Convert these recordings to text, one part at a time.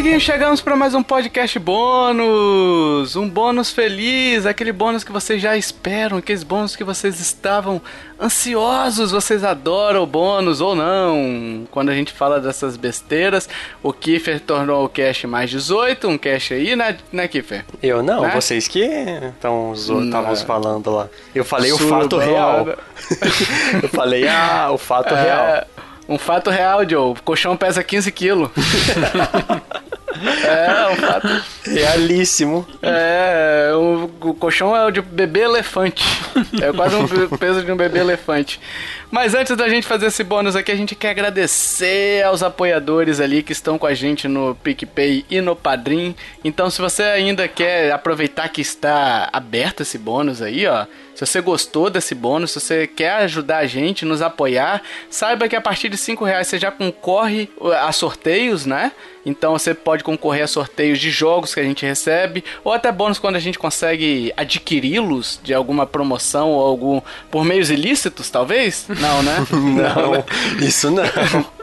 amiguinhos, chegamos para mais um podcast bônus. Um bônus feliz, aquele bônus que vocês já esperam, aqueles bônus que vocês estavam ansiosos. Vocês adoram o bônus ou não? Quando a gente fala dessas besteiras, o Kiffer tornou o cast mais 18, um cast aí, né, né Kiffer? Eu não, Né? vocês que estavam falando lá. Eu falei o fato real. Eu falei, ah, o fato real. É, um fato real, Joe. O colchão pesa 15 quilos. é, um fato. Realíssimo. É, o, o colchão é o de bebê elefante. É quase um pe- peso de um bebê elefante. Mas antes da gente fazer esse bônus aqui, a gente quer agradecer aos apoiadores ali que estão com a gente no PicPay e no Padrim. Então, se você ainda quer aproveitar que está aberto esse bônus aí, ó. Se você gostou desse bônus, se você quer ajudar a gente, nos apoiar, saiba que a partir de 5 reais você já concorre a sorteios, né? Então você pode concorrer a sorteios de jogos que a gente recebe, ou até bônus quando a gente consegue adquiri-los de alguma promoção ou algum. por meios ilícitos, talvez? Não, né? Não, isso não.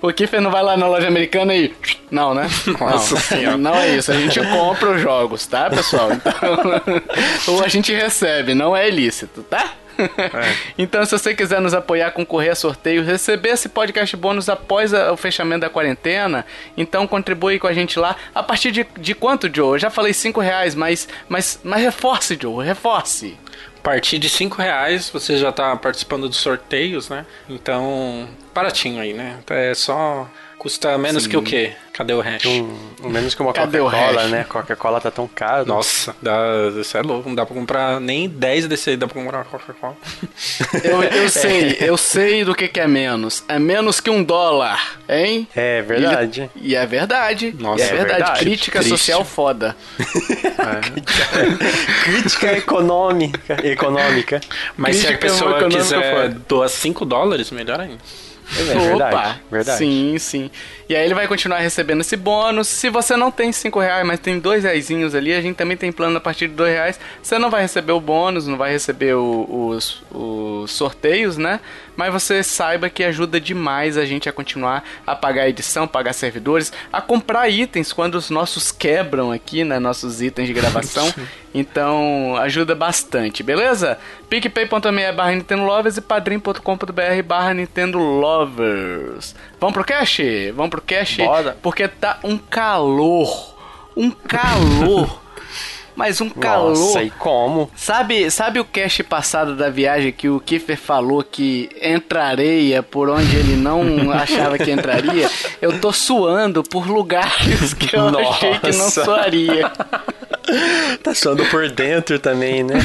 O Kiffer não vai lá na loja americana e. Não, né? Não, Senhora. não é isso. A gente compra os jogos, tá, pessoal? Então, ou a gente recebe, não é ilícito, tá? Então, se você quiser nos apoiar, concorrer a sorteio, receber esse podcast bônus após a- o fechamento da quarentena, então contribui com a gente lá. A partir de, de quanto, Joe? Eu já falei 5 reais, mas, mas, mas reforce, Joe, reforce. A partir de 5 reais você já tá participando dos sorteios, né? Então, baratinho aí, né? É só. Custa menos Sim. que o quê? Cadê o hash? Um, um menos que uma Coca-Cola, né? Coca-Cola tá tão caro. Nossa, dá, isso é louco. Não dá pra comprar nem 10 desse aí, dá pra comprar uma Coca-Cola. Eu, eu sei, eu sei do que, que é menos. É menos que um dólar, hein? É verdade. E é verdade. Nossa, e é, é verdade. verdade. Crítica Triste. social foda. Crítica econômica. econômica. Mas se a Crítica pessoa econômica quiser doar 5 dólares, melhor ainda. É verdade. verdade. Sim, sim. E aí ele vai continuar recebendo esse bônus. Se você não tem 5 reais, mas tem dois reaisinhos ali, a gente também tem plano a partir de 2 reais. Você não vai receber o bônus, não vai receber o- os, os sorteios, né? Mas você saiba que ajuda demais a gente a continuar a pagar a edição, pagar servidores, a comprar itens quando os nossos quebram aqui, né? Nossos itens de gravação. Então ajuda bastante, beleza? picpay.me barra Nintendo Lovers e padrim.com.br barra Nintendo Lovers. Vamos pro cash? Vamos pro cash? Bora. Porque tá um calor. Um calor. Mas um calor. Nossa, e como? Sabe, sabe o cast passado da viagem que o Kiffer falou que entrareia por onde ele não achava que entraria? Eu tô suando por lugares que eu achei que não Nossa. suaria. Tá suando por dentro também, né?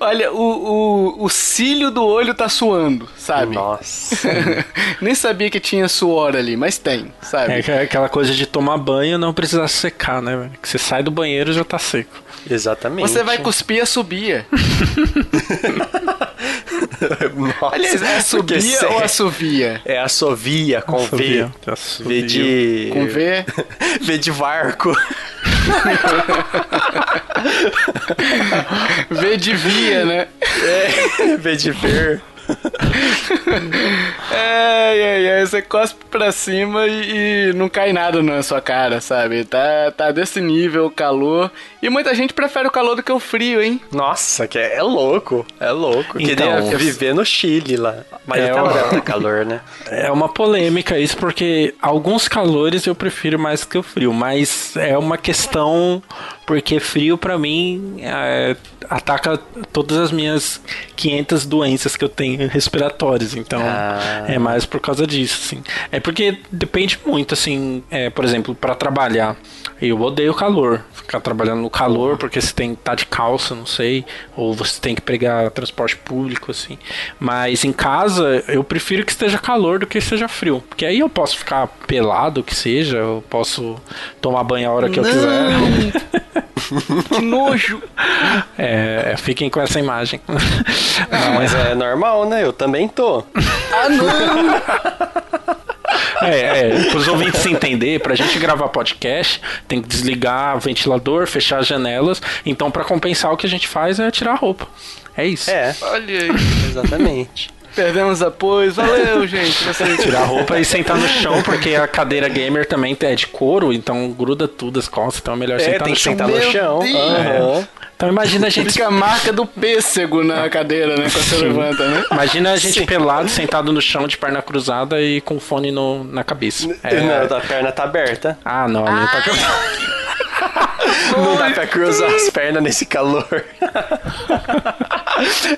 Olha, o, o, o cílio do olho tá suando, sabe? Nossa. Nem sabia que tinha suor ali, mas tem, sabe? É que- aquela coisa de tomar banho e não precisar secar, né? velho? Que você sai do banheiro e já tá seco. Exatamente. Você vai cuspir a subia. Nossa, Aliás, é subia ou assovia? É assovia com Assovia. V. Assovia. V de. Com V? V de varco. V de via, né? É, V de ver. É, é, é, você cospe pra cima e, e não cai nada na sua cara, sabe? Tá, tá desse nível o calor. E muita gente prefere o calor do que o frio, hein? Nossa, que é, é louco. É louco. Então, Queria viver no Chile lá. Mas É, até lá tá calor, né? É uma polêmica isso, porque alguns calores eu prefiro mais que o frio, mas é uma questão porque frio pra mim é, ataca todas as minhas 500 doenças que eu tenho respiratórias, então Ah. é mais por causa disso, assim. É porque depende muito, assim, é, por exemplo, pra trabalhar, eu odeio calor, ficar trabalhando no calor porque você tem que estar de calça, não sei, ou você tem que pegar transporte público, assim. Mas em casa eu prefiro que esteja calor do que seja frio, porque aí eu posso ficar pelado, que seja, eu posso tomar banho a hora que eu quiser. Que nojo! É, fiquem com essa imagem. Ah, mas é normal, né? Eu também tô. Ah, não! É, é, para os ouvintes se entender, pra gente gravar podcast, tem que desligar o ventilador, fechar as janelas. Então, pra compensar, o que a gente faz é tirar a roupa. É isso. É, Olha aí. exatamente. Perdemos apoio. Valeu, gente. Você... Tirar a roupa e sentar no chão, porque a cadeira gamer também é de couro, então gruda tudo as costas, então é melhor É, sentar tem no que chão. sentar no chão. Aham. Então imagina a gente. Fica a marca do pêssego na cadeira, né? Quando você levanta, né? Imagina a gente Sim. pelado, sentado no chão, de perna cruzada e com fone no, na cabeça. É. Não, a perna tá aberta. Ah, não, a minha tá Não dá pra cruzar as pernas nesse calor.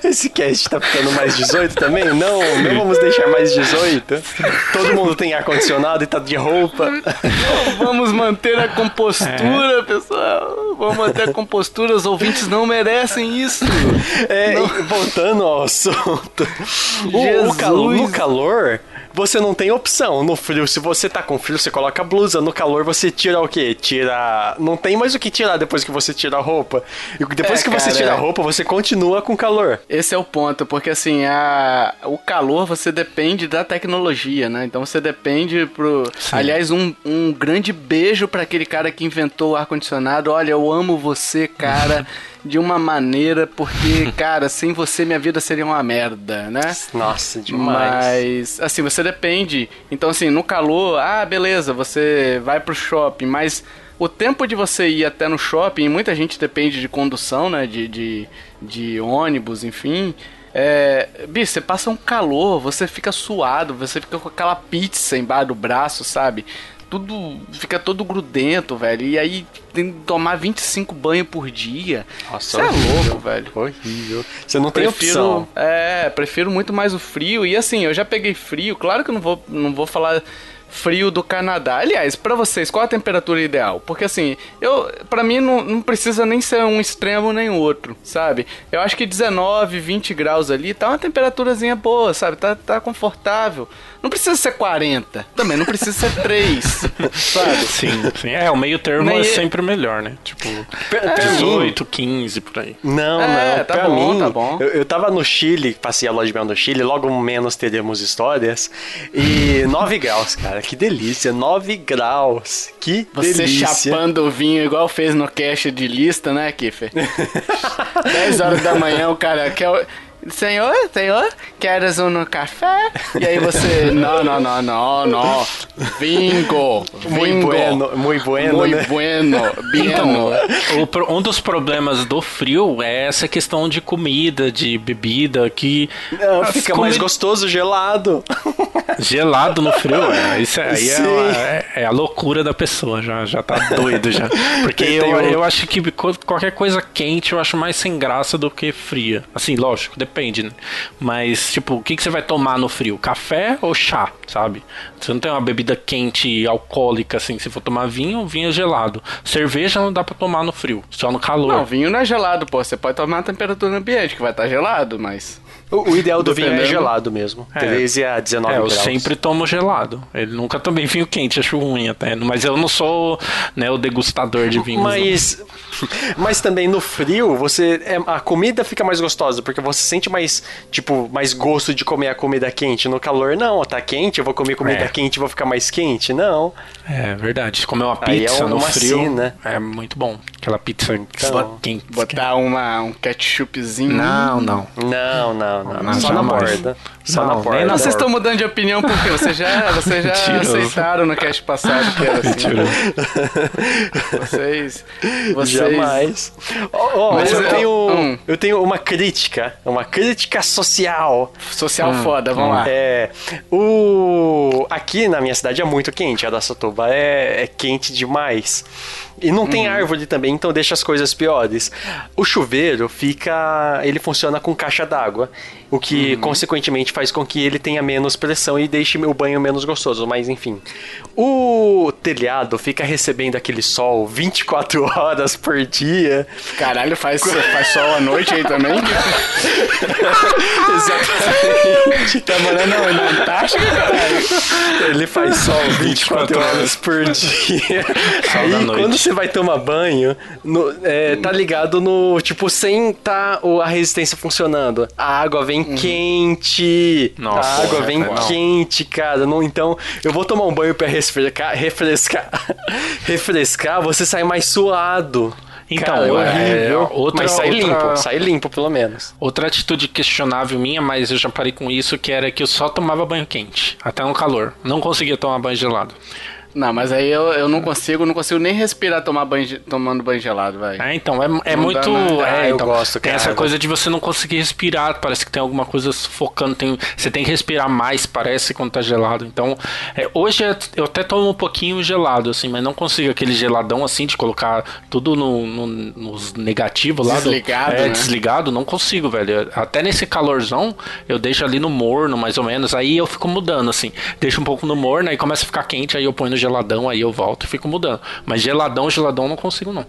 Esse cast tá ficando mais 18 também? Não, não vamos deixar mais 18. Todo mundo tem ar-condicionado e tá de roupa. Vamos manter a compostura, pessoal. Vamos manter a compostura. Os ouvintes não merecem isso. É, voltando ao assunto. O, o calor, no calor, você não tem opção. No frio, se você tá com frio, você coloca a blusa. No calor, você tira o quê? Tira. Não tem mais o que tirar depois que você tira a roupa. E depois É, que você cara, tira a é. roupa, você continua com calor. Esse é o ponto, porque assim, a, o calor você depende da tecnologia, né? Então você depende pro. Aliás, um, um grande beijo pra aquele cara que inventou o ar-condicionado. Olha, eu amo você, cara, de uma maneira, porque, cara, sem você minha vida seria uma merda, né? Nossa, demais. Mas, assim, você depende. Então, assim, no calor, ah, beleza, você vai pro shopping, mas o tempo de você ir até no shopping, muita gente depende de condução, né? De, de, de ônibus, enfim. É, bicho, você passa um calor, você fica suado, você fica com aquela pizza embaixo do braço, sabe? Tudo fica todo grudento, velho. E aí tem que tomar 25 banhos por dia. Nossa, é louco, velho. Horrível. Você não tem Prefiro, opção. é, prefiro muito mais o frio. E assim, eu já peguei frio. Claro que eu não vou, não vou falar frio do Canadá. Aliás, pra vocês, qual a temperatura ideal? Porque assim, eu, para mim não, não precisa nem ser um extremo nem outro, sabe? Eu acho que 19, 20 graus ali tá uma temperaturazinha boa, sabe? Tá, tá confortável. Não precisa ser 40, também não precisa ser 3, sabe? Sim, sim. É, o meio termo Nem- é sempre melhor, né? Tipo, mim- 18, 15 por aí. Não, É, não. tá pra bom, mim, tá bom. Eu, eu tava no Chile, passei a lua de mel no Chile, logo menos teremos histórias. E 9 graus, cara. Que delícia. 9 graus. Que Você delícia. chapando o vinho igual fez no cast de lista, né, Kiffer? 10 horas da manhã o cara quer. Senhor, senhor, queres um café? E aí você, não, não, não, não, não. Vingo, Muy vingo. bueno, muy bueno, Muy né? bueno, Então, um dos problemas do frio é essa questão de comida, de bebida, que Não, fica mais gostoso gelado. gelado no frio. É, isso aí é, é- é a loucura da pessoa, já, já tá doido já. Porque eu, eu acho que qualquer coisa quente eu acho mais sem graça do que fria. Assim, lógico, depende, né? Mas, tipo, o que, que você vai tomar no frio? Café ou chá, sabe? Você não tem uma bebida quente, alcoólica, assim. Se for tomar vinho, vinho é gelado. Cerveja não dá pra tomar no frio, só no calor. Não, vinho não é gelado, pô. Você pode tomar a temperatura ambiente, que vai estar gelado, mas. O, o ideal do vinho é gelado mesmo. É. 13 a 19 É, eu graus. sempre tomo gelado. Ele nunca tomei vinho quente, acho ruim até. Mas eu não sou né, o degustador de vinhos. não. Mas, mas também no frio, você é, a comida fica mais gostosa, porque você sente mais, tipo, mais gosto de comer a comida quente. No calor, não, tá quente, eu vou comer comida É. quente e vou ficar mais quente. Não. É verdade. Comer uma é pizza no uma frio sina. é muito bom. Aquela pizza Então, quente. Botar uma, um ketchupzinho. Não, não. Não, não, não. Não, Só na borda. Só Não, na nem borda. na Não, vocês estão mudando de opinião porque vocês já, vocês já Mentiroso. aceitaram no cast passado que era assim. Mentiroso. Vocês. Vocês. Jamais. Ó, ó, Mas eu, eu- tenho, hum. eu tenho uma crítica. Uma crítica social. Social foda, vamos lá. É, o aqui na minha cidade é muito quente, a da Sotoba é, é quente demais. E não tem árvore também, então deixa as coisas piores. O chuveiro fica, ele funciona com caixa d'água, o que consequentemente faz com que ele tenha menos pressão e deixe o banho menos gostoso, mas enfim. O telhado fica recebendo aquele sol 24 horas por dia. Caralho, faz, faz sol à noite aí também? Exatamente. tá morando na Antártica, caralho? Ele faz sol 24 24 horas por dia. Sol Aí da noite. quando você vai tomar banho, no- é, tá ligado no. Tipo, sem tá a resistência funcionando. A água vem quente. Nossa, a água é, vem é, não. quente, cara. Não, então, eu vou tomar um banho pra refrescar. Refrescar. refrescar, você sai mais suado. Então, Cara, é é, horrível. outra, mas sai outra, limpo, sai limpo pelo menos. outra atitude questionável minha, mas eu já parei com isso, que era que eu só tomava banho quente, até no calor. Não conseguia tomar banho gelado. Não, mas aí eu, eu não consigo, não consigo nem respirar tomar banho, tomando banho gelado, vai. É, então, é, é Não muito. é, Ah, eu então, gosto, Tem cara. essa coisa de você não conseguir respirar, parece que tem alguma coisa sufocando. Tem, você tem que respirar mais, parece, quando tá gelado. Então, é, hoje é- eu até tomo um pouquinho gelado, assim, mas não consigo aquele geladão assim de colocar tudo no, no- nos negativos lá. do- Desligado, é, né? desligado, não consigo, velho. Até nesse calorzão, eu deixo ali no morno, mais ou menos. Aí eu fico mudando, assim. Deixo um pouco no morno, aí começa a ficar quente, aí eu ponho no geladão, aí eu volto e fico mudando. Mas geladão, geladão, não consigo, não.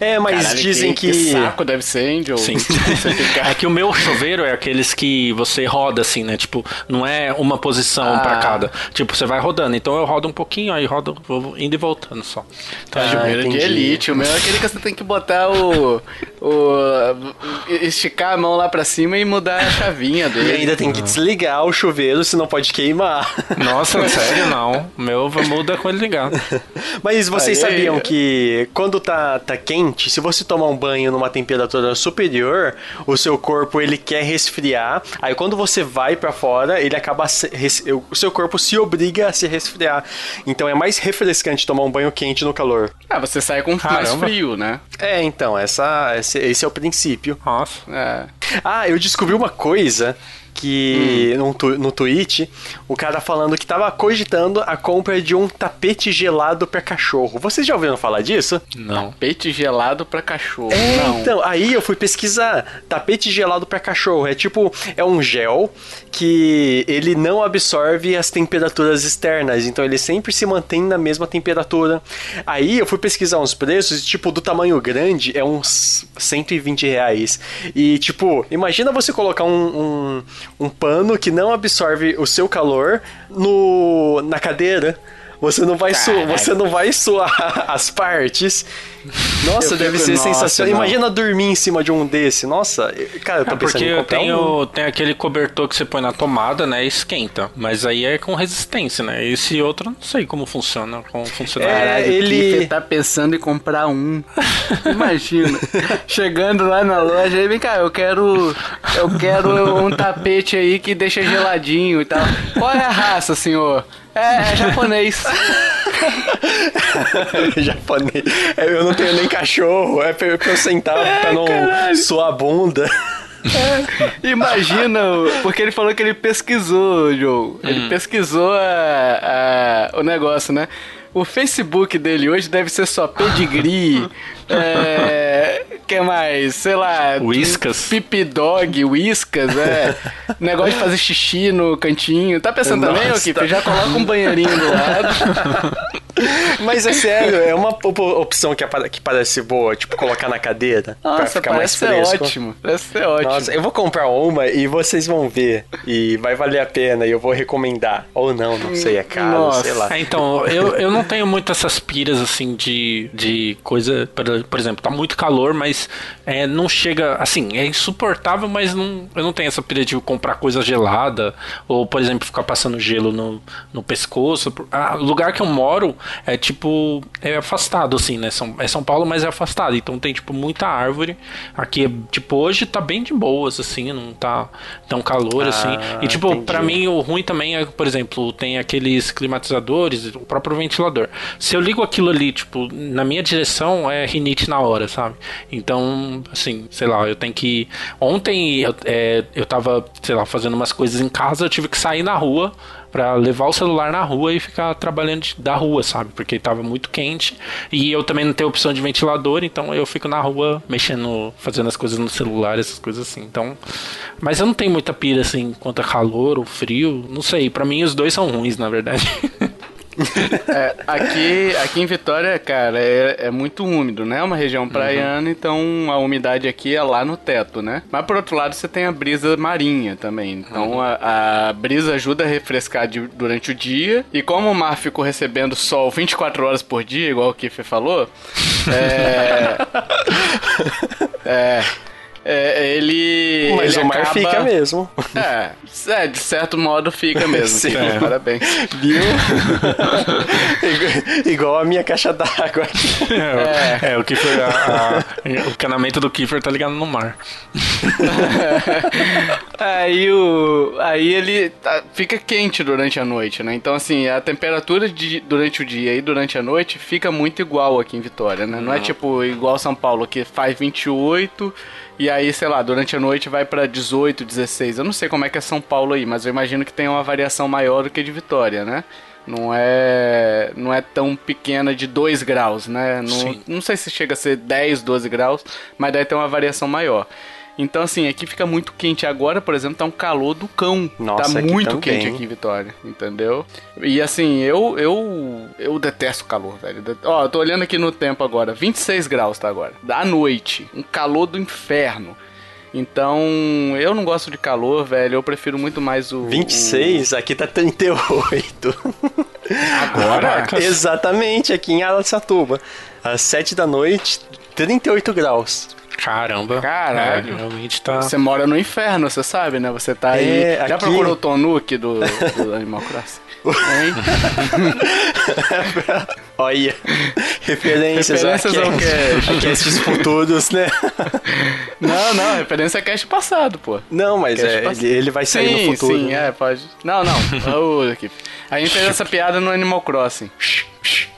É, mas Caralho, dizem que. saco deve ser, hein, Joe? Sim. É que o meu chuveiro é aqueles que você roda assim, né? Tipo, não é uma posição Ah. pra cada. Tipo, você vai rodando. Então eu rodo um pouquinho, aí rodo, vou indo e voltando só. Então, Ah, é de- chuveiro de entendi. elite. O meu é aquele que você tem que botar o, o. esticar a mão lá pra cima e mudar a chavinha E dele. ainda tem que desligar o chuveiro, senão pode queimar. Nossa, sério, não. O meu muda com ele ligado. Mas vocês Aí- sabiam que quando tá, tá quente, se você tomar um banho numa temperatura superior, o seu corpo ele quer resfriar. Aí quando você vai pra fora, ele acaba se- res- o seu corpo se obriga a se resfriar. Então é mais refrescante tomar um banho quente no calor. Ah, você sai com mais Caramba. frio, né? É, então, essa, esse, esse é o princípio. Nossa. É. Ah, eu descobri uma coisa que no, tu- no tweet, o cara falando que tava cogitando a compra de um tapete gelado pra cachorro. Vocês já ouviram falar disso? Não. Peito gelado pra cachorro. É, não. então, aí eu fui pesquisar. Tapete gelado pra cachorro. É tipo, é um gel que ele não absorve as temperaturas externas. Então ele sempre se mantém na mesma temperatura. Aí eu fui pesquisar uns preços, e, tipo, do tamanho grande é uns 120 reais. E, tipo, imagina você colocar um, um, um pano que não absorve o seu calor no, na cadeira. Você não vai suar, Caraca. você não vai suar as partes. Nossa, Eu deve fico, ser nossa, sensacional. não. Imagina dormir em cima de um desse. Nossa, cara, eu tô É pensando porque em eu comprar um. tenho, tem aquele cobertor que você põe na tomada, né? E esquenta. Mas aí é com resistência, né? Esse outro eu não sei como funciona. Como funciona. É, Caralho, ele- o Kiffer tá pensando em comprar um. Imagina. Chegando lá na loja, aí vem cá, eu quero. Eu quero um tapete aí que deixa geladinho e tal. Qual é a raça, senhor? É, é japonês. Japonês. É, Eu não tenho nem cachorro. É pra, eu sentar pra não caralho. suar a bunda. Imagina, o- porque ele falou que ele pesquisou, Joe. Ele pesquisou a- a- o negócio, né? O Facebook dele hoje deve ser só pedigree, é, que mais? Sei lá. Whiskas. Pip dog, whiskas, é. Negócio de fazer xixi no cantinho. Tá pensando também, ô Nossa, Kip? tá. Já coloca um banheirinho do lado. Mas é sério, é uma op- opção que, apare- que parece boa, tipo, colocar na cadeira. pra Nossa, ficar mais parece ser fresco. ótimo. Parece ser ótimo. Nossa, eu vou comprar uma e vocês vão ver. E vai valer a pena e eu vou recomendar. Ou não, não sei, é caro, Nossa. sei lá. É, então, eu, eu não tenho muito essas piras assim de, de coisa. Por, por exemplo, tá muito calor, mas é, não chega. Assim, é insuportável, mas não, eu não tenho essa pira de comprar coisa gelada. Ou, por exemplo, ficar passando gelo no, no pescoço. Ah, O lugar que eu moro é tipo. É afastado, assim, né? São, é São Paulo, mas é afastado. Então tem, tipo, muita árvore. Aqui, é, tipo, hoje tá bem de boas, assim, não tá tão calor, assim. E, tipo, entendi. pra mim, o ruim também é, por exemplo, tem aqueles climatizadores, o próprio ventilador. Se eu ligo aquilo ali, tipo, na minha direção, é rinite na hora, sabe? Então, assim, sei lá, eu tenho que. Ontem eu, é, eu tava, sei lá, fazendo umas coisas em casa, eu tive que sair na rua pra levar o celular na rua e ficar trabalhando da rua, sabe? Porque tava muito quente e eu também não tenho opção de ventilador, então eu fico na rua mexendo, fazendo as coisas no celular, essas coisas assim. Então, mas eu não tenho muita pira assim quanto a calor ou frio, não sei, pra mim os dois são ruins, na verdade. É, aqui, aqui em Vitória, cara, é, é muito úmido, né? É uma região praiana, então a umidade aqui é lá no teto, né? Mas por outro lado, você tem a brisa marinha também. Então a, a brisa ajuda a refrescar de- durante o dia. E como o mar ficou recebendo sol 24 horas por dia, igual o Kiffer falou, é. é. É, ele. Mas ele o mar acaba- fica mesmo. É, é, de certo modo fica mesmo. Sim. Kiffer, Parabéns. Viu? Igual- a minha caixa d'água aqui. É, é, o Kiefer, a- a- o canamento do Kiefer tá ligado no mar. Aí o. Aí ele tá- fica quente durante a noite, né? Então, assim, a temperatura de, durante o dia e durante a noite fica muito igual aqui em Vitória, né? Não é tipo igual São Paulo, que faz 28 e aí, sei lá, durante a noite vai pra 18, 16. Eu não sei como é que é São Paulo aí, mas eu imagino que tem uma variação maior do que de Vitória, né? Não é, não é tão pequena de 2 graus, né? Não, não sei se chega a ser 10, 12 graus, mas daí tem uma variação maior. Então, assim, aqui fica muito quente. Agora, por exemplo, tá um calor do cão. Nossa, tá muito também. quente aqui em Vitória, entendeu? E assim, eu eu eu detesto calor, velho. Ó, eu tô olhando aqui no tempo agora. 26 graus tá agora. Da noite. Um calor do inferno. Então, eu não gosto de calor, velho. Eu prefiro muito mais o. 26, aqui tá 38. Agora? Exatamente, aqui em Araçatuba. Às 7 da noite, 38 graus. Caramba. Caralho. É, realmente tá. Você mora no inferno, você sabe, né? Você tá aí. É, Já aqui- procurou o Tonuki do, do Animal Crossing? Hein? Olha, referências, Referências ao cast. a casts futuros, né? Não, não, referência é cast passado, pô. Não, mas Cast é, passado. ele, ele vai sair sim, no futuro. Sim, né? é, pode. Não, não. A gente fez essa piada no Animal Crossing.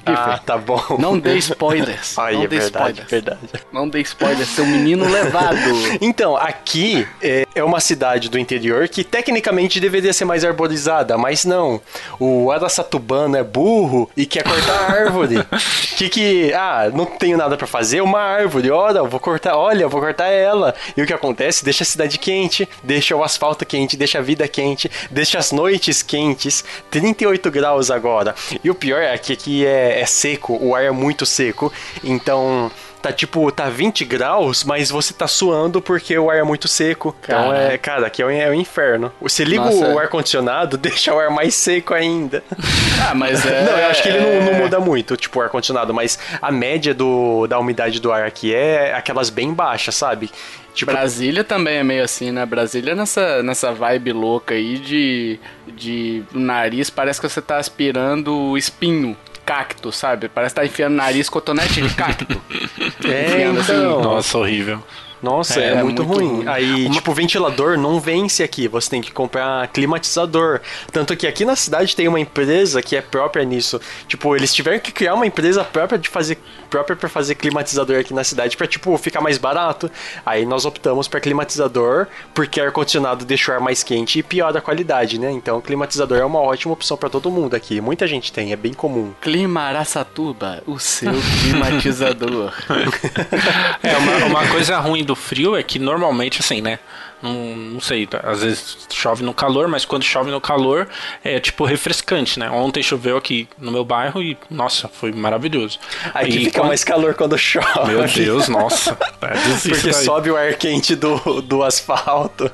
Ah, tá bom. Não dê spoilers. Olha, não é dê verdade, spoilers. verdade. Não dê spoilers, seu menino levado. Então, aqui é, é uma cidade do interior que tecnicamente deveria ser mais arborizada, mas não. O Araçatubano é burro e quer cortar árvore. que que. Ah, não tenho nada pra fazer, uma árvore. Olha, eu vou cortar, olha, eu vou cortar ela. E o que acontece? Deixa a cidade quente, deixa o asfalto quente, deixa a vida quente, deixa as noites quentes. 38 graus agora. E o pior é que aqui é, é seco, o ar é muito seco. Então. Tá tipo, tá 20 graus, mas você tá suando porque o ar é muito seco. Então Caralho. é, cara, aqui é o, é o inferno. Você liga Nossa. o ar-condicionado, deixa o ar mais seco ainda. Ah, mas é. Não, eu acho que ele não, não é- muda muito, tipo, o ar-condicionado, mas a média do, da umidade do ar aqui é aquelas bem baixas, sabe? Tipo, Brasília também é meio assim, né? Brasília é nessa, nessa vibe louca aí de, de nariz, parece que você tá aspirando espinho, cacto, sabe? Parece que tá enfiando nariz cotonete de cacto. é, enfiando assim. então. Nossa, horrível. Nossa, é, É, muito, muito ruim. ruim. Aí, tipo, o ventilador não vence aqui. Você tem que comprar climatizador. Tanto que aqui na cidade tem uma empresa que é própria nisso. Tipo, eles tiveram que criar uma empresa própria de fazer própria para fazer climatizador aqui na cidade para tipo ficar mais barato. Aí nós optamos para climatizador porque ar condicionado deixa o ar mais quente e piora a qualidade, né? Então, climatizador é uma ótima opção para todo mundo aqui. Muita gente tem, é bem comum. Clima Araçatuba, o seu climatizador. É, uma, uma coisa ruim do frio é que normalmente, assim, né? Não, não sei, tá, às vezes chove no calor, mas quando chove no calor é tipo refrescante, né? Ontem choveu aqui no meu bairro e, nossa, foi maravilhoso. Aí que E fica quando- mais calor quando chove. Meu Deus, nossa. É, Porque sobe o ar quente do, do asfalto.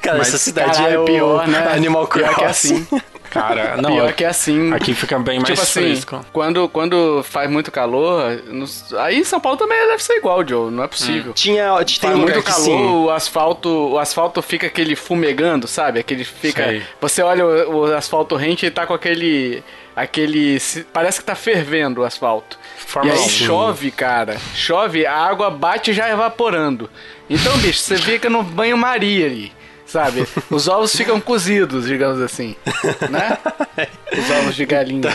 Cara, Mas, essa cidade caralho, é pior, né? Animal Pior que é Crossing. assim. Cara, não, Pior que é assim. aqui fica bem mais tipo assim, fresco. quando, quando faz muito calor, nos- aí em São Paulo também deve ser igual, Joe, não é possível. Tinha, tem Faz um lugar muito calor, sim. o asfalto, o asfalto fica aquele fumegando, sabe? Aquele fica. Sei. Você olha o, o asfalto rente e tá com aquele. aquele. Parece que tá fervendo o asfalto. Forma e aí um. chove, cara. Chove, a água bate já evaporando. Então, bicho, você fica no banho-maria ali. Sabe? Os ovos ficam cozidos, digamos assim. Né? Os ovos de galinha.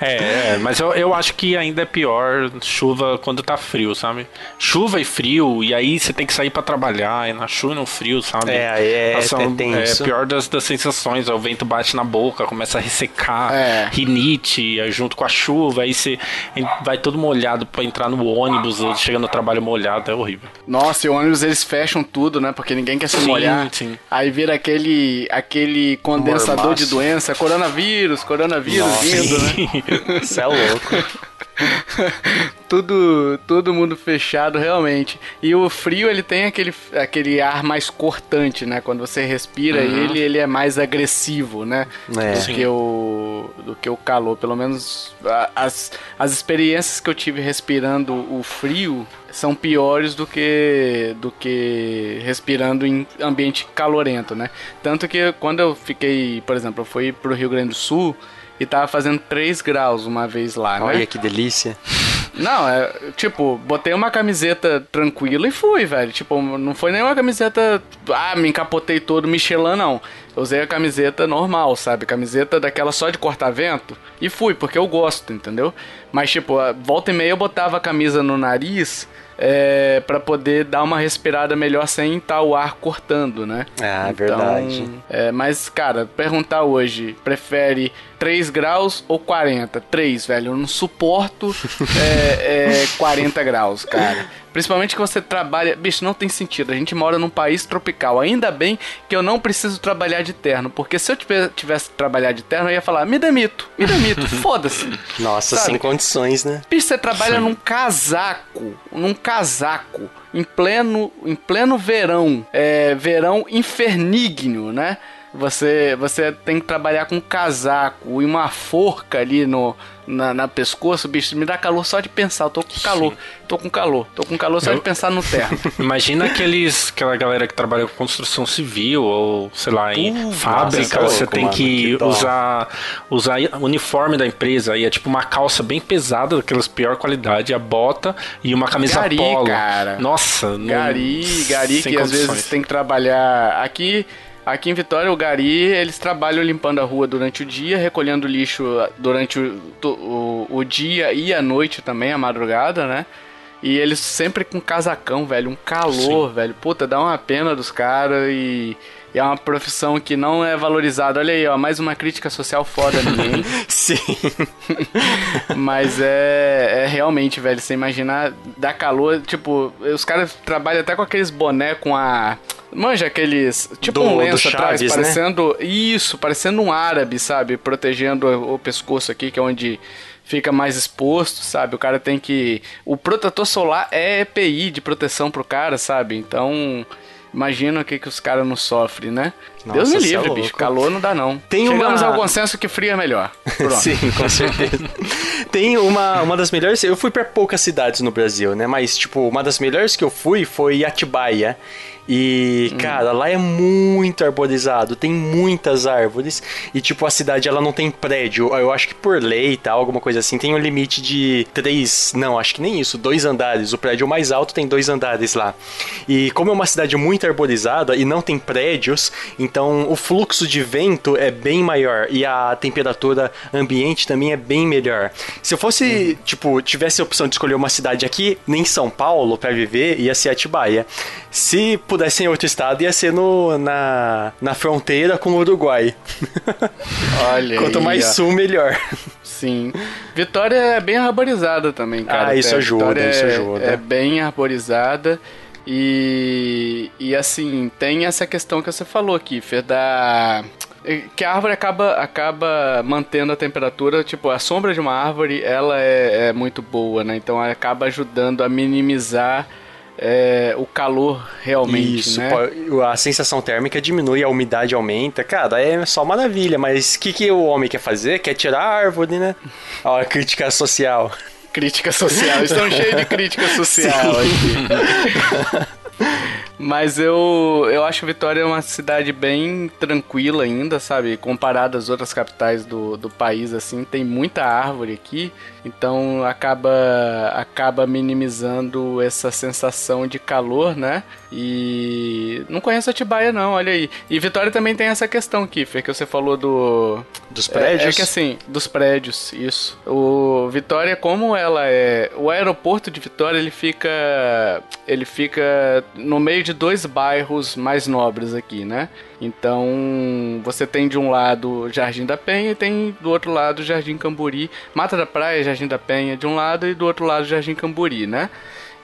É, é, mas eu, eu acho que ainda é pior chuva quando tá frio, sabe? Chuva e frio, e aí você tem que sair pra trabalhar, é na chuva e no frio, sabe? É, é, Nossa, é é pior das, das sensações, o vento bate na boca, começa a ressecar, É. rinite, aí junto com a chuva, aí você vai todo molhado pra entrar no ônibus, ou chega no trabalho molhado, é horrível. Nossa, e o ônibus eles fecham tudo, né? Porque ninguém quer se Sim, molhar. sim. Aí vira aquele aquele condensador Mormaço. de doença, coronavírus, coronavírus vindo, né? Você é louco. tudo, todo mundo fechado realmente. E o frio ele tem aquele, aquele ar mais cortante, né? Quando você respira uhum. ele, ele é mais agressivo, né? É. Do, que o, do que o calor. Pelo menos as, as experiências que eu tive respirando o frio são piores do que do que respirando em ambiente calorento, né? Tanto que quando eu fiquei, por exemplo, eu fui pro Rio Grande do Sul e tava fazendo 3 graus uma vez lá, né? Olha que delícia. Não, é tipo, botei uma camiseta tranquila e fui, velho. Tipo, não foi nenhuma camiseta, ah, me encapotei todo Michelin, não. Eu usei a camiseta normal, sabe? Camiseta daquela só de cortar vento. E fui, porque eu gosto, entendeu? Mas, tipo, volta e meia eu botava a camisa no nariz é, para poder dar uma respirada melhor sem estar tá o ar cortando, né? Ah, então, verdade. É, mas, cara, perguntar hoje, prefere 3 graus ou 40? 3, velho. Eu não suporto é, é, 40 graus, cara. Principalmente que você trabalha. Bicho, não tem sentido. A gente mora num país tropical. Ainda bem que eu não preciso trabalhar de terno. Porque se eu tivesse que trabalhar de terno, eu ia falar: me demito, me demito, foda-se. Nossa, Sabe? sem condições, né? Bicho, você trabalha Sim. num casaco. Num casaco. Em pleno, em pleno verão. É, verão infernígneo, né? Você, você tem que trabalhar com um casaco e uma forca ali no, na, na pescoço, bicho, me dá calor só de pensar. Eu tô com calor, tô com calor, tô com calor só Eu... de pensar no terno. Imagina aqueles, aquela galera que trabalha com construção civil ou, sei lá, em uh, fábrica, nossa, você louco, tem mano, que, que usar, usar uniforme da empresa aí, é tipo uma calça bem pesada, daquelas pior qualidade, a bota e uma camisa gari, polo. cara. Nossa, Gari, não... gari que condições. às vezes tem que trabalhar aqui Aqui em Vitória, o Gari, eles trabalham limpando a rua durante o dia, recolhendo lixo durante o, o, o dia e a noite também, a madrugada, né? E eles sempre com casacão, velho, um calor, Sim. velho. Puta, dá uma pena dos caras e, e, é uma profissão que não é valorizada. Olha aí, ó, mais uma crítica social foda ninguém. Sim. Mas é, é realmente, velho, você imaginar dar calor, tipo, os caras trabalham até com aqueles boné com a Manja aqueles. Tipo do, um lenço atrás, né? parecendo. Isso, parecendo um árabe, sabe? Protegendo o, o pescoço aqui, que é onde fica mais exposto, sabe? O cara tem que. O protetor solar é EPI de proteção pro cara, sabe? Então. Imagina o que, que os caras não sofrem, né? Nossa, Deus me é livre, é bicho. Calor não dá, não. Tem Chegamos uma... ao consenso que frio é melhor. Sim, com certeza. Tem uma, uma das melhores. Eu fui para poucas cidades no Brasil, né? Mas, tipo, uma das melhores que eu fui foi Atibaia. E, hum. cara, lá é muito arborizado, tem muitas árvores. E, tipo, a cidade ela não tem prédio. Eu acho que por lei e tal, alguma coisa assim, tem um limite de três. Não, acho que nem isso, dois andares. O prédio mais alto tem dois andares lá. E como é uma cidade muito arborizada e não tem prédios, então o fluxo de vento é bem maior e a temperatura ambiente também é bem melhor. Se eu fosse, hum. tipo, tivesse a opção de escolher uma cidade aqui, nem São Paulo, para viver, ia ser Atibaia. Se pudesse em outro estado, ia ser no, na, na fronteira com o Uruguai. Olha Quanto aí, mais ó. sul, melhor. Sim. Vitória é bem arborizada também, cara. Ah, isso ajuda, Vitória isso ajuda. É, é bem arborizada. E, e assim, tem essa questão que você falou aqui, Fer, da que a árvore acaba, acaba mantendo a temperatura, tipo, a sombra de uma árvore, ela é, é muito boa, né? Então ela acaba ajudando a minimizar é, o calor realmente, Isso, né? a sensação térmica diminui, a umidade aumenta. Cara, é só maravilha, mas o que, que o homem quer fazer? Quer tirar a árvore, né? Ó, a crítica social. Crítica social, estão cheios de crítica social aqui. Mas eu, eu acho Vitória uma cidade bem tranquila ainda, sabe? Comparada às outras capitais do, do país, assim, tem muita árvore aqui. Então acaba, acaba minimizando essa sensação de calor, né? E não conheço Atibaia não, olha aí. E Vitória também tem essa questão, Kiffer, que você falou do... Dos prédios? É, é, que assim, dos prédios, isso. O Vitória, como ela é... O aeroporto de Vitória, ele fica... Ele fica no meio de dois bairros mais nobres aqui, né? Então, você tem de um lado Jardim da Penha e tem do outro lado Jardim Camburi. Mata da Praia, Jardim da Penha de um lado e do outro lado Jardim Camburi, né?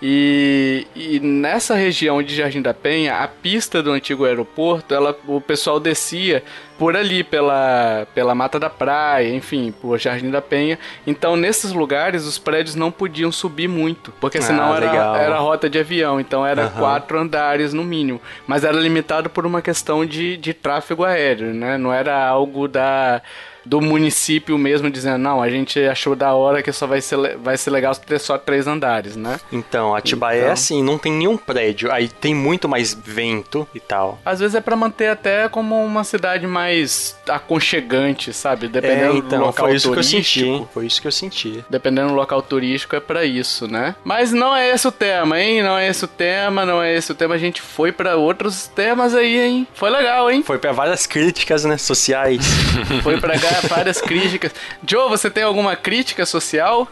E, e, nessa região de Jardim da Penha, a pista do antigo aeroporto, ela, o pessoal descia por ali, pela, pela Mata da Praia, enfim, por Jardim da Penha. Então, nesses lugares, os prédios não podiam subir muito, porque senão ah, era, era rota de avião. Então, era uhum. quatro andares no mínimo. Mas era limitado por uma questão de, de tráfego aéreo, né? Não era algo da do município mesmo dizendo, não, a gente achou da hora que só vai ser, vai ser legal ter só três andares, né? Então, Atibaia é então... é assim, não tem nenhum prédio, aí tem muito mais vento e tal. Às vezes é para manter até como uma cidade mais aconchegante, sabe? Dependendo é, então, do local foi isso turístico. Que eu senti, foi isso que eu senti. Dependendo do local turístico é para isso, né? Mas não é esse o tema, hein? Não é esse o tema, não é esse o tema. A gente foi para outros temas aí, hein? Foi legal, hein? Foi para várias críticas, né, sociais. foi para várias críticas. Joe, você tem alguma crítica social?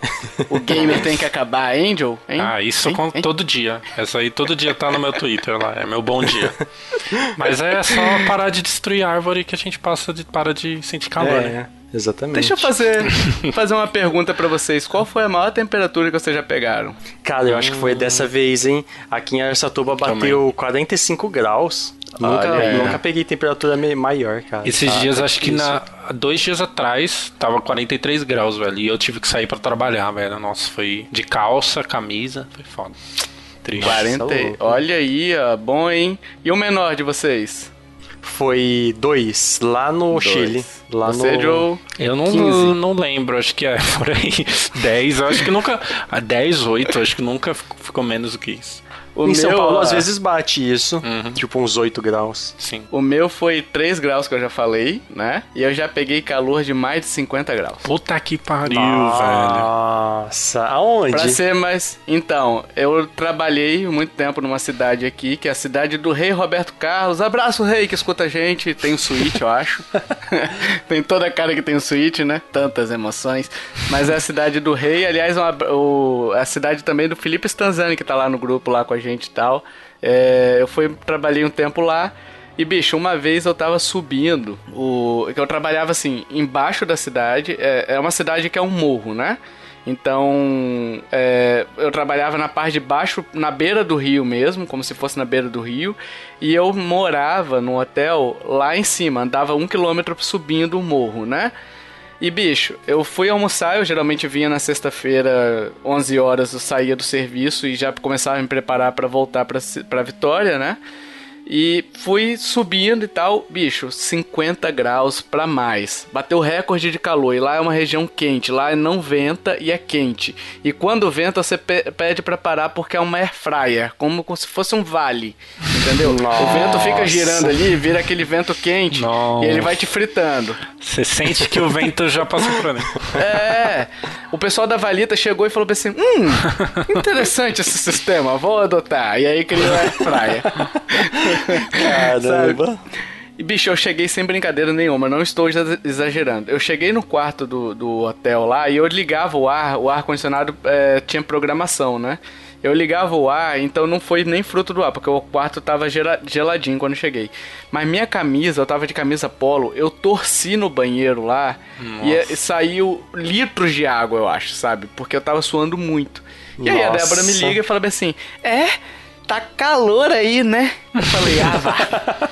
O gamer tem que acabar, hein, Joe? Hein? Ah, isso hein? Com, todo dia. Essa aí todo dia tá no meu Twitter lá, é meu bom dia. Mas é só parar de destruir árvore que a gente passa de, para de sentir calor, é. né? Exatamente. Deixa eu fazer, fazer uma pergunta para vocês. Qual foi a maior temperatura que vocês já pegaram? Cara, eu acho que foi dessa vez, hein? Aqui em Aracatuba bateu Também. 45 graus. Nunca, Olha, nunca peguei temperatura maior, cara. Esses tá, dias, tá acho que na, dois dias atrás, tava 43 graus, velho. E eu tive que sair para trabalhar, velho. Nossa, foi de calça, camisa, foi foda. Triste. 40, olha aí, ó, bom, hein? E o menor de vocês? Foi dois, lá no dois. Chile. Lá Você, no... Joe? Eu não, não, não, lembro, acho que é por aí. 10, eu acho que nunca. 10, 8, acho que nunca ficou menos do que isso. O em meu, São Paulo, às vezes, bate isso. Uhum. Tipo uns 8 graus. Sim. O meu foi 3 graus que eu já falei, né? E eu já peguei calor de mais de 50 graus. Puta que pariu, Nossa. velho. Nossa, aonde? Pra ser mais. Então, eu trabalhei muito tempo numa cidade aqui, que é a cidade do Rei Roberto Carlos. Abraço, Rei, que escuta a gente. Tem um suíte, eu acho. tem toda a cara que tem um suíte, né? Tantas emoções. Mas é a cidade do Rei. Aliás, uma, o, a cidade também do Felipe Stanzani, que tá lá no grupo lá com a gente e tal. É, eu fui, trabalhei um tempo lá. E, bicho, uma vez eu tava subindo, o eu trabalhava assim, embaixo da cidade, é, é uma cidade que é um morro, né? Então, é, eu trabalhava na parte de baixo, na beira do rio mesmo, como se fosse na beira do rio, e eu morava no hotel lá em cima, andava um quilômetro subindo o morro, né? E bicho, eu fui almoçar, eu geralmente vinha na sexta-feira, 11 horas, eu saía do serviço e já começava a me preparar para voltar para Vitória, né? E fui subindo e tal, bicho, 50 graus para mais. Bateu recorde de calor e lá é uma região quente, lá não venta e é quente. E quando venta você pede para parar porque é uma air fryer, como se fosse um vale, entendeu? Nossa. O vento fica girando ali, vira aquele vento quente Nossa. e ele vai te fritando. Você sente que o vento já passou por ali. É. O pessoal da Valita chegou e falou assim: "Hum, interessante esse sistema, vou adotar". E aí criou a air fryer. Caramba. E, bicho, eu cheguei sem brincadeira nenhuma, não estou exagerando. Eu cheguei no quarto do, do hotel lá e eu ligava o ar, o ar-condicionado é, tinha programação, né? Eu ligava o ar, então não foi nem fruto do ar, porque o quarto tava geladinho quando cheguei. Mas minha camisa, eu tava de camisa polo, eu torci no banheiro lá e, e, saiu litros de água, eu acho, sabe? Porque eu tava suando muito. E Nossa. aí a Débora me liga e fala assim: É, tá calor aí, né? Eu falei, ah, vá.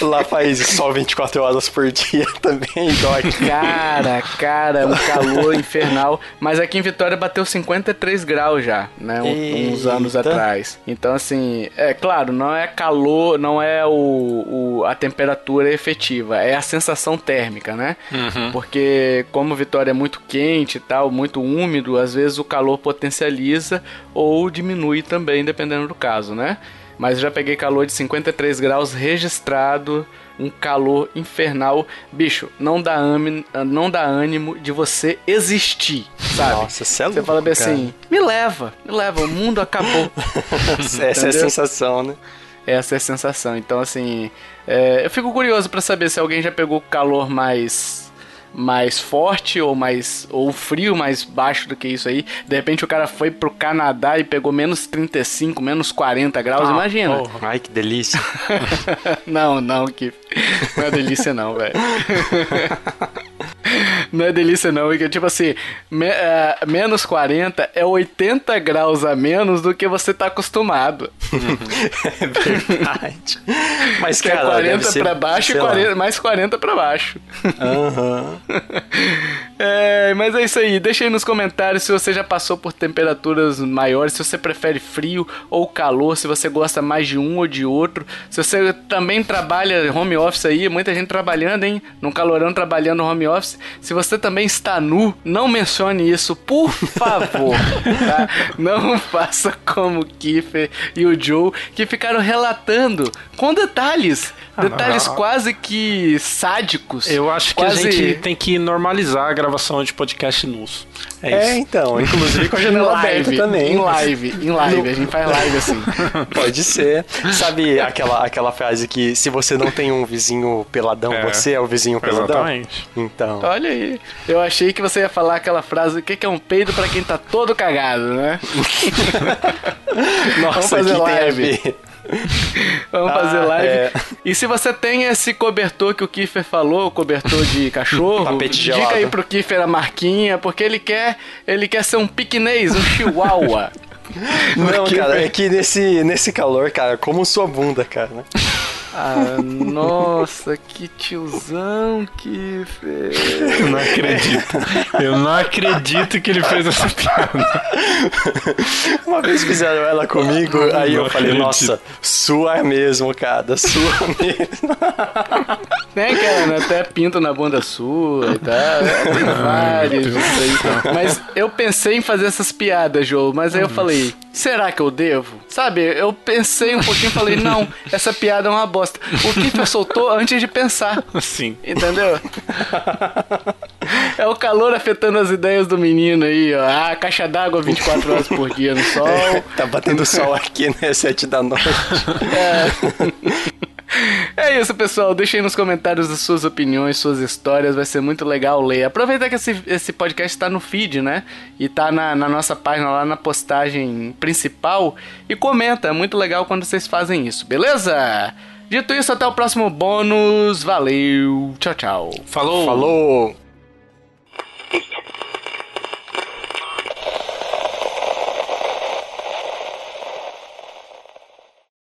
Lá faz só 24 horas por dia também, dói. Cara, cara, um calor infernal. Mas aqui em Vitória bateu 53 graus já, né? Um, uns anos atrás. Então, assim, é claro, não é calor, não é o, o a temperatura efetiva, é a sensação térmica, né? Uhum. Porque como Vitória é muito quente e tal, muito úmido, às vezes o calor potencializa ou diminui também, dependendo do caso, né? Mas já peguei calor de 53 graus registrado, um calor infernal. Bicho, não dá, ânimo, não dá ânimo de você existir, sabe? Nossa, você, é você fala bem assim, me leva, me leva, o mundo acabou. Essa é a sensação, né? Essa é a sensação. Então, assim, é, eu fico curioso para saber se alguém já pegou calor mais mais forte ou mais ou frio mais baixo do que isso aí. De repente o cara foi pro Canadá e pegou menos 35, menos 40 graus, ah, imagina. Porra. Ai, que delícia. não, não, que não é delícia não, velho. não é delícia não, porque tipo assim, me, uh, menos 40 é 80 graus a menos do que você tá acostumado. é verdade. Mas, que é cara, é 40 ser, pra baixo e 40, mais 40 pra baixo. Aham. Uhum. é, mas é isso aí. Deixa aí nos comentários se você já passou por temperaturas maiores, se você prefere frio ou calor, se você gosta mais de um ou de outro. Se você também trabalha home office aí, muita gente trabalhando, hein? Num calorão trabalhando home office. Se você também está nu, não mencione isso, por favor. tá? Não faça como o Kiffer e o Joe, que ficaram relatando com detalhes. Ah, detalhes não. quase que sádicos. Eu acho que quase... a gente tem que normalizar a gravação de podcast nus. É, é então, inclusive com a janela aberta também. Em live, em live, no... a gente faz live assim. Pode ser. Sabe aquela, aquela frase que se você não tem um vizinho peladão, é. você é o vizinho peladão? Exatamente. Então. Olha aí. Eu achei que você ia falar aquela frase, o que é um peido para quem tá todo cagado, né? Nossa, Vamos fazer live. Vamos ah, fazer live. É. E se você tem esse cobertor que o Kiffer falou, cobertor de cachorro, dica gelado. aí pro Kiffer a marquinha, porque ele quer, ele quer ser um piquenês, um chihuahua. Não, cara, é que nesse, nesse calor, cara, como sua bunda, cara. Ah, nossa, que tiozão que fez. Eu não acredito. Eu não acredito que ele fez essa piada. Uma vez fizeram ela comigo, aí eu falei, acredito. nossa, sua mesmo, cara, sua mesmo. Tem aquela, né? Até pinto na bunda sua e tal. É, tem vários. Mas eu pensei em fazer essas piadas, João, mas aí eu falei, será que eu devo? Sabe, eu pensei um pouquinho e falei, não, essa piada é uma bosta. O Kiffer soltou antes de pensar. Sim. Entendeu? É o calor afetando as ideias do menino aí, ó. Ah, caixa d'água 24 horas por dia no sol. É, tá batendo sol aqui, né? Sete da noite. É. É isso, pessoal. Deixem nos comentários as suas opiniões, suas histórias. Vai ser muito legal ler. Aproveita que esse, esse podcast está no feed, né? E tá na, na, nossa página lá na postagem principal. E comenta. É muito legal quando vocês fazem isso, beleza? Dito isso, até o próximo bônus. Valeu. Tchau, tchau. Falou. Falou.